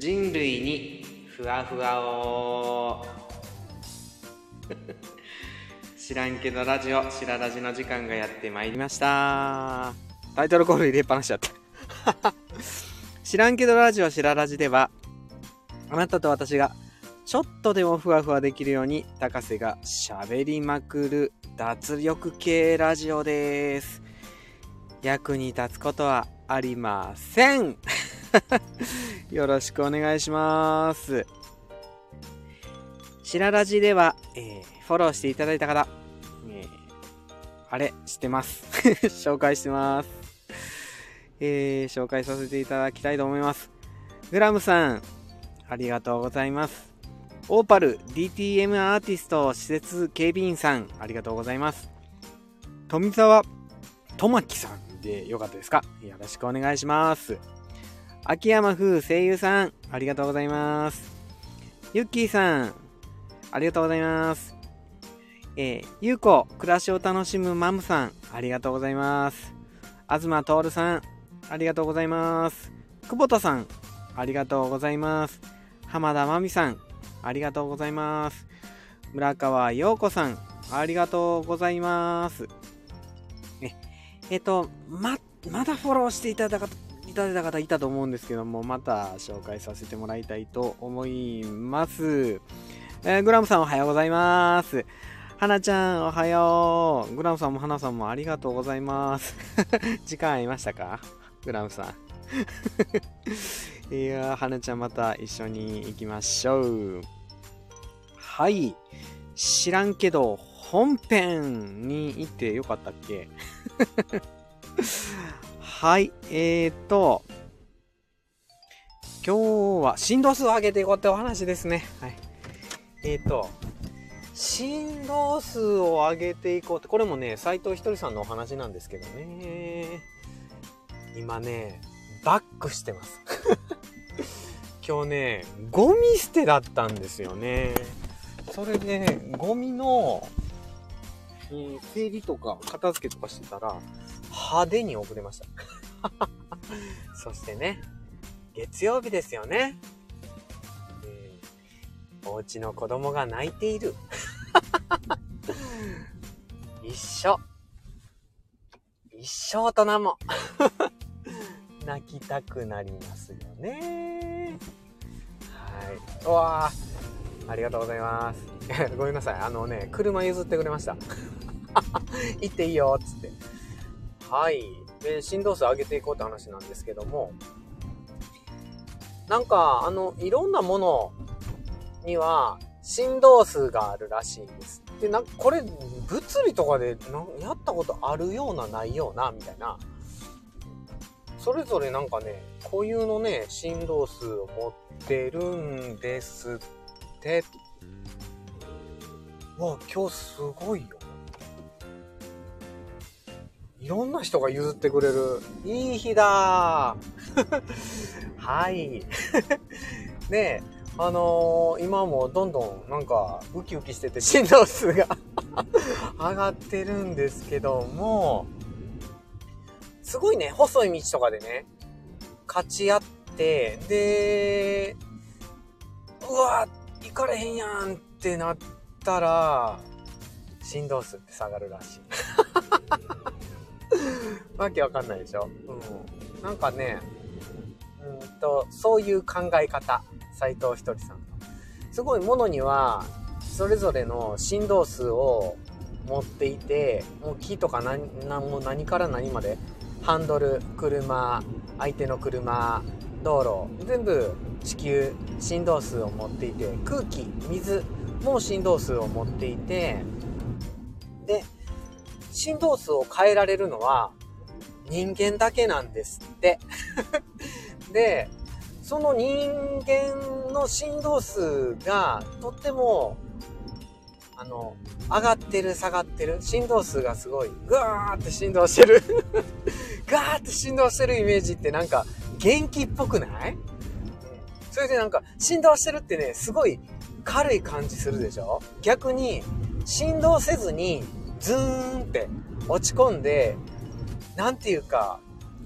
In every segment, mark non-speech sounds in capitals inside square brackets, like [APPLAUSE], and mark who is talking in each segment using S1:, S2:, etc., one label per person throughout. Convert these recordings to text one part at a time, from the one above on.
S1: 人類にふわふわを。[LAUGHS] 知らんけどラジオしらラジの時間がやってまいりました。タイトルコール入れっぱなしちゃった。[LAUGHS] 知らんけどラジオしらラジではあなたと私がちょっとでもふわふわできるように高瀬が喋りまくる脱力系ラジオです。役に立つことはありません。[LAUGHS] よろしくお願いします。しらラジでは、えー、フォローしていただいた方、えー、あれしてます。[LAUGHS] 紹介してます。えー、紹介させていただきたいと思います。グラムさんありがとうございます。オーパル DTM アーティスト施設警備員さんありがとうございます。富澤智樹さんでよかったですか？よろしくお願いします。秋山風声優さんありがとうございます。ゆっきーさんありがとうございます。えー、ゆうこ暮らしを楽しむマムさんありがとうございます。東徹さんありがとうございます。久保田さんありがとうございます。浜田真美さんありがとうございます。村川陽子さんありがとうございます。ねえっ、とままだフォローしていただかいただいた方いたと思うんですけどもまた紹介させてもらいたいと思いますえー、グラムさんおはようございます。はなちゃんおはよう。グラムさんもはなさんもありがとうございます。[LAUGHS] 時間合いましたか？グラムさん。[LAUGHS] いやー、はなちゃんまた一緒に行きましょう。はい。知らんけど、本編に行ってよかったっけ？はい。えーと、今日は振動数を上げていこうってお話ですね。はい。えーと、振動数を上げていこうって、これもね、斎藤ひとりさんのお話なんですけどね。今ね、バックしてます。[LAUGHS] 今日ね、ゴミ捨てだったんですよね。それで、ねゴミの、えー、整理とか片付けとかしてたら、派手に遅れました。[LAUGHS] そしてね、月曜日ですよね。お家の子供が泣いている。[LAUGHS] 一緒。一生大人も [LAUGHS] 泣きたくなりますよね。はい。うわありがとうございます。[LAUGHS] ごめんなさい。あのね、車譲ってくれました。[LAUGHS] 行っていいよ、っつって。はい。で、振動数上げていこうって話なんですけども、なんか、あの、いろんなものには振動数があるらしいんです。で、なんかこれ物理とかでやったことあるようなないようなみたいな。それぞれなんかね、固有のね、振動数を持ってるんですって。わ、今日すごいよ。いろんな人が譲ってくれる。いい日だ [LAUGHS] はい。[LAUGHS] ねえ。あのー、今もどんどんなんかウキウキしてて振動数が [LAUGHS] 上がってるんですけども、すごいね、細い道とかでね、勝ち合って、で、うわ、行かれへんやんってなったら、振動数って下がるらしい。[LAUGHS] わけわかんないでしょ？うん。なんかね、うんと、そういう考え方。斎藤ひとりさんすごいものにはそれぞれの振動数を持っていてもう木とか何何も何から何まで？ハンドル車相手の車道路全部地球振動数を持っていて空気水も振動数を持っていてで振動数を変えられるのは人間だけなんですって。[LAUGHS] でその人間の振動数がとっても、あの、上がってる、下がってる、振動数がすごい、ぐわーって振動してる。[LAUGHS] ガーって振動してるイメージってなんか元気っぽくない？それでなんか振動してるってね、すごい軽い感じするでしょ？逆に振動せずにズーンって落ち込んで、なんていうか、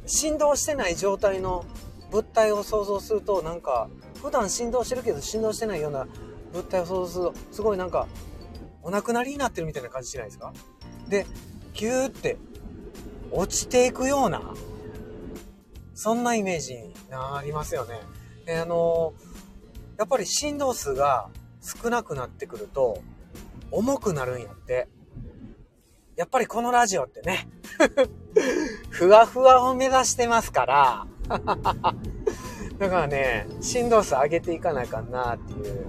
S1: 振動してない状態の物体を想像するとなんか普段振動してるけど振動してないような物体を想像すると、すごいなんか、お亡くなりになってるみたいな感じしないですか？で、キューって落ちていくような、そんなイメージになりますよね。あのやっぱり振動数が少なくなってくると、重くなるんやって。やっぱりこのラジオってね、[LAUGHS] ふわふわを目指してますから、[LAUGHS] だからね、振動数上げていかないかなっていう。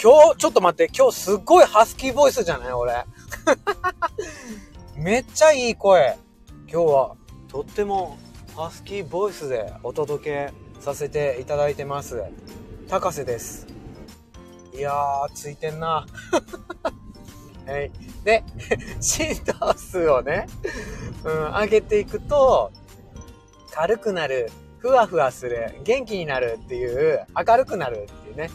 S1: 今日、ちょっと待って、今日すっごいハスキーボイスじゃない俺。[LAUGHS] めっちゃいい声。今日は、とってもハスキーボイスでお届けさせていただいてます。高瀬です。いやー、ついてんな。[LAUGHS] はい。で、振動数をね、うん、上げていくと、軽くなる、ふわふわする、元気になるっていう、明るくなるっていうね。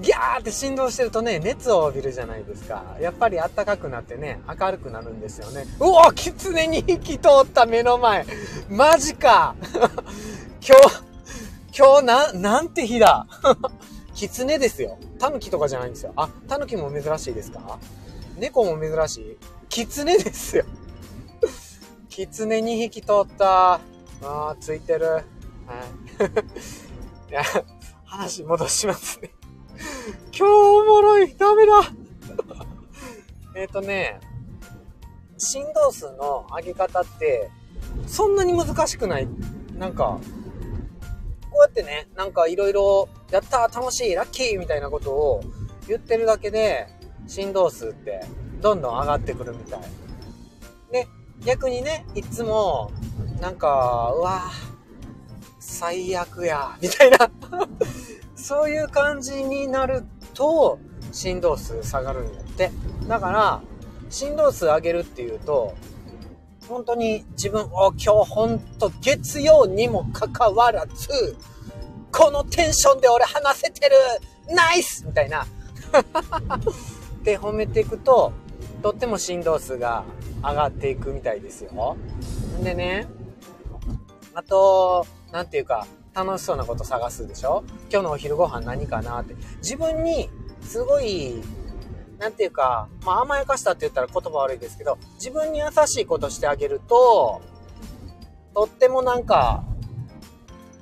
S1: ギャーって振動してるとね、熱を帯びるじゃないですか。やっぱり暖かくなってね、明るくなるんですよね。うおキツネに引き通った目の前。マジか [LAUGHS] 今日、今日な、なんて日だキツネですよ。タヌキとかじゃないんですよ。あ、タヌキも珍しいですか？猫も珍しい？キツネですよ。キツネに引き通った。あー、ついてる。はい。[LAUGHS] いや、話戻しますね。今日おもろい。ダメだ。[LAUGHS] えっとね、振動数の上げ方って、そんなに難しくない。なんか、こうやってね、なんかいろいろ、やったー楽しいラッキーみたいなことを言ってるだけで、振動数ってどんどん上がってくるみたい。で、逆にね、いつも、なんか、うわ最悪や、みたいな [LAUGHS] そういう感じになると、振動数下がるんやって。だから、振動数上げるっていうと、本当に自分、お、今日本当月曜にもかかわらず、このテンションで俺話せてるナイスみたいな。って褒めていくと、とっても振動数が上がっていくみたいですよ。んでね、あと、なんていうか、楽しそうなこと探すでしょ？今日のお昼ご飯何かなって。自分に、すごいなんていうか、まあ甘やかしたって言ったら言葉悪いですけど、自分に優しいことしてあげると、とってもなんか、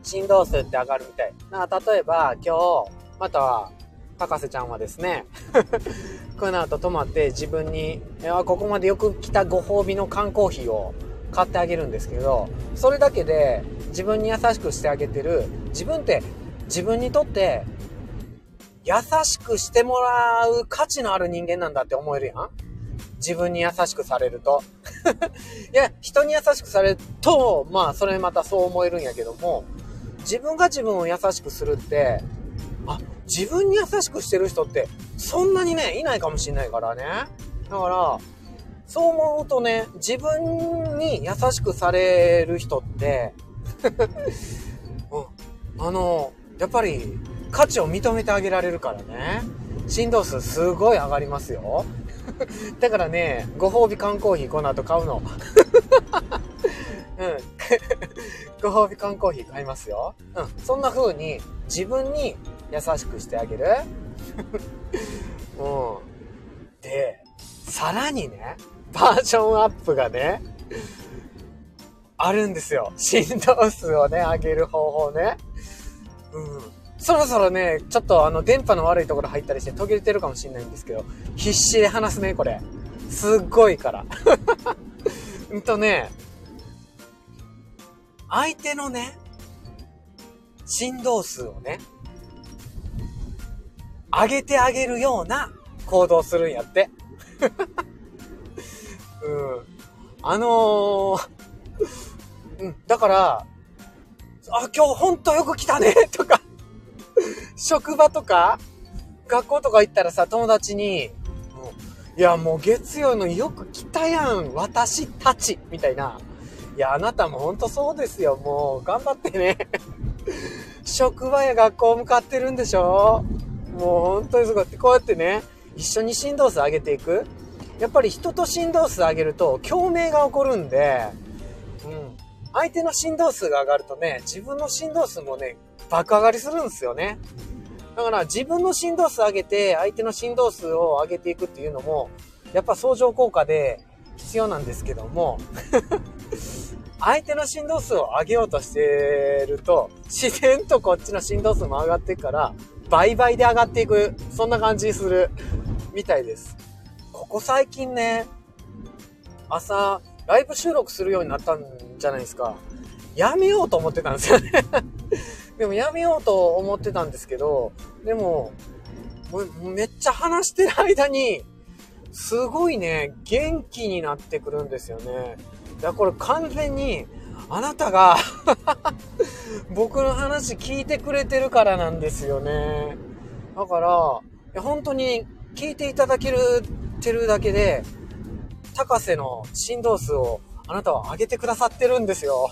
S1: 振動数って上がるみたい。な例えば今日、または、高瀬ちゃんはですね、[LAUGHS] この後泊まって自分に、ここまでよく来たご褒美の缶コーヒーを買ってあげるんですけど、それだけで自分に優しくしてあげてる、自分って自分にとって優しくしてもらう価値のある人間なんだって思えるやん自分に優しくされると。[LAUGHS] いや、人に優しくされると、まあ、それまたそう思えるんやけども、自分が自分を優しくするって、あ、自分に優しくしてる人って、そんなにね、いないかもしんないからね。だから、そう思うとね、自分に優しくされる人って、[LAUGHS] うん、あの、やっぱり、価値を認めてあげられるからね。振動数すごい上がりますよ。[LAUGHS] だからね、ご褒美缶コーヒーこの後買うの。[LAUGHS] うん。[LAUGHS] ご褒美缶コーヒー買いますよ。うん。そんな風に自分に優しくしてあげる。うん。で、さらにね、バージョンアップがね、あるんですよ。振動数をね、上げる方法ね。うん。そろそろね、ちょっとあの、電波の悪いところ入ったりして途切れてるかもしれないんですけど、必死で話すね、これ。すっごいから。[LAUGHS] うんとね、相手のね、振動数をね、上げてあげるような行動するんやって。[LAUGHS] うん。あのー、うん、だから、あ、今日ほんとよく来たねとか職場とか、学校とか行ったらさ、友達に、いや、もう月曜のよく来たやん、私たち、みたいな。いや、あなたもほんとそうですよ、もう、頑張ってね。[LAUGHS] 職場や学校向かってるんでしょもう本当にすごい。こうやってね、一緒に振動数上げていく。やっぱり人と振動数上げると共鳴が起こるんで、うん。相手の振動数が上がるとね、自分の振動数もね、爆上がりするんですよね。だから自分の振動数上げて、相手の振動数を上げていくっていうのも、やっぱ相乗効果で必要なんですけども、[LAUGHS] 相手の振動数を上げようとしてると、自然とこっちの振動数も上がっていくから、倍々で上がっていく。そんな感じする。みたいです。ここ最近ね、朝、ライブ収録するようになったんじゃないですか。やめようと思ってたんですよねでもやめようと思ってたんですけど、でも、めっちゃ話してる間に、すごいね、元気になってくるんですよね。いや、これ完全に、あなたが [LAUGHS] 僕の話聞いてくれてるからなんですよね。だから、いや本当に聞いていただける、てるだけで、高瀬の振動数をあなたは上げてくださってるんですよ。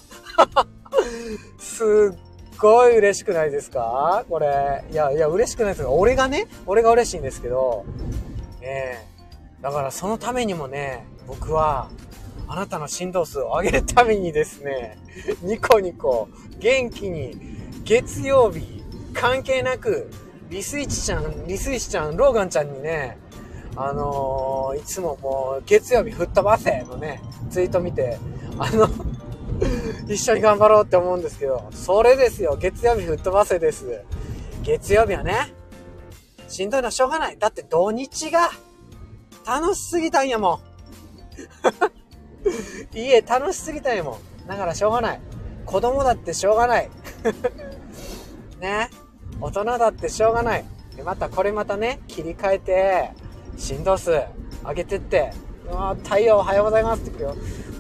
S1: [LAUGHS] すっごい嬉しくないですか？これ。いや、いや、嬉しくないですよ。俺がね、俺が嬉しいんですけど、ねえ。だからそのためにもね、僕は、あなたの振動数を上げるためにですね、ニコニコ、元気に、月曜日、関係なく、リスイチちゃん、リスイチちゃん、ローガンちゃんにね、あのー、いつももう、月曜日吹っ飛ばせのね、ツイート見て、あの一緒に頑張ろうって思うんですけど、それですよ、月曜日吹っ飛ばせです。月曜日はね、しんどいのはしょうがない。だって土日が楽しすぎたんやもん。いいえ、楽しすぎたんやもん。だからしょうがない。子供だってしょうがない。[LAUGHS] ね。大人だってしょうがない。で、またこれまたね、切り替えて、振動数上げてって、うわ太陽おはようございますって言うよ。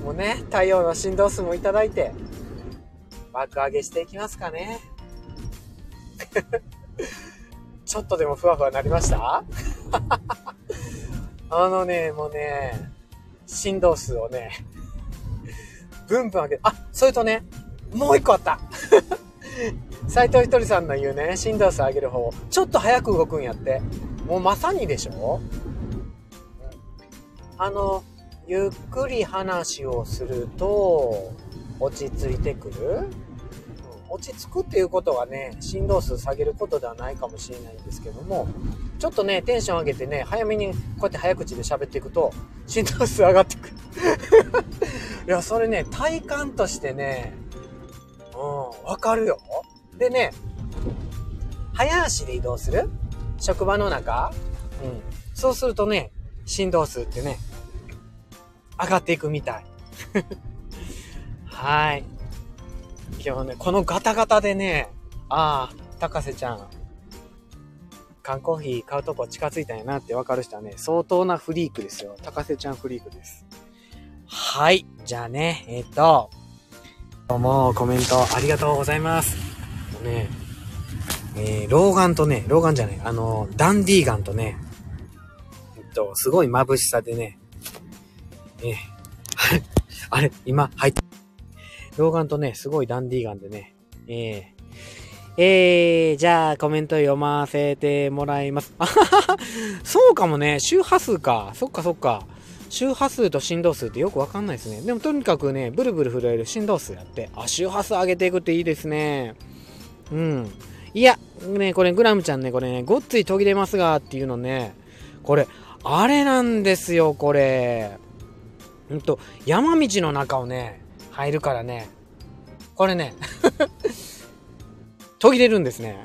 S1: もね、太陽の振動数もいただいて、爆上げしていきますかね。[LAUGHS] ちょっとでもふわふわなりました？[LAUGHS] あのね、もうね、振動数をね、ブンブン上げあ、それとね、もう一個あった。[LAUGHS] 斎藤ひとりさんの言うね、振動数上げる方、ちょっと早く動くんやって。もうまさにでしょ？あの、ゆっくり話をすると、落ち着いてくる？落ち着くっていうことはね、振動数下げることではないかもしれないんですけども、ちょっとね、テンション上げてね、早めにこうやって早口で喋っていくと、振動数上がってくる。[LAUGHS] いや、それね、体感としてね、うん、わかるよ。でね、早足で移動する？職場の中？うん。そうするとね、振動数ってね、上がっていくみたい。[LAUGHS] はい。今日ね、このガタガタでね、ああ、高瀬ちゃん、缶コーヒー買うとこ近づいたんやなってわかる人はね、相当なフリークですよ。高瀬ちゃんフリークです。はい。じゃあね、えっ、と、どうもコメントありがとうございます。ね、えー、老眼とね、老眼じゃない、あの、ダンディーガンとね、えっと、すごい眩しさでね、えー、[LAUGHS] あれ、今、入って、老眼とね、すごいダンディーガンでね、えー、えー、じゃあコメント読ませてもらいます。あははそうかもね、周波数か。そっかそっか。周波数と振動数ってよくわかんないですね。でもとにかくね、ブルブル震える振動数やって、あ、周波数上げていくっていいですね。うん。いや、ね、これグラムちゃんね、これね、ごっつい途切れますがっていうのね、これ、あれなんですよ、これ。うんと、山道の中をね、入るからね、これね [LAUGHS] 途切れるんですね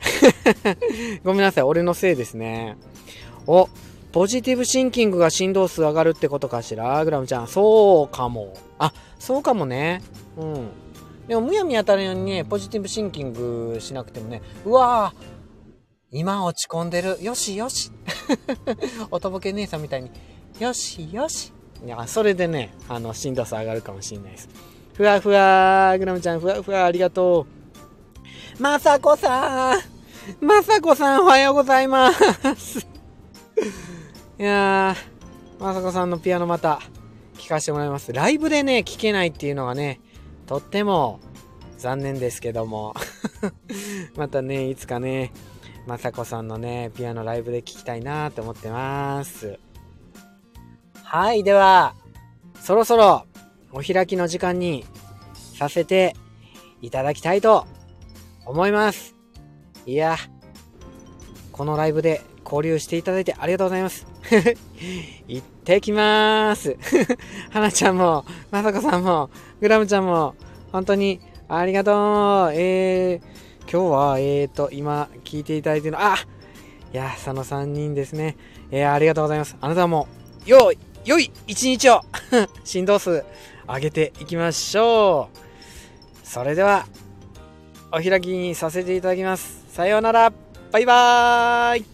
S1: [LAUGHS] ごめんなさい、俺のせいですね。お、ポジティブシンキングが振動数上がるってことかしら？グラムちゃん。そうかも。あ、そうかもね。うん。でも、むやみやたらにね、ポジティブシンキングしなくてもね、うわぁ今落ち込んでる。よしよし。[LAUGHS] おとぼけ姉さんみたいに、よしよし。いや、それでね、あの、振動数上がるかもしれないです。ふわふわグラムちゃん、ふわふわありがとう。まさこさんまさこさん、おはようございますいやー、まさこさんのピアノまた、聴かせてもらいます。ライブでね、聴けないっていうのがね、とっても残念ですけども [LAUGHS] またね、いつかね、まさこさんのね、ピアノライブで聴きたいなって思ってます。はい、では、そろそろお開きの時間にさせていただきたいと思います。いや、このライブで交流していただいてありがとうございます。[LAUGHS] 行ってきまーす。[LAUGHS] はなちゃんも、まさこさんも、グラムちゃんも、本当にありがとう。えー、今日は、えーと、今、聞いていただいてるの、あいや、その3人ですね。えー、ありがとうございます。あなたも、よい、良い一日を [LAUGHS] 振動数上げていきましょう。それでは、お開きにさせていただきます。さようなら。バイバーイ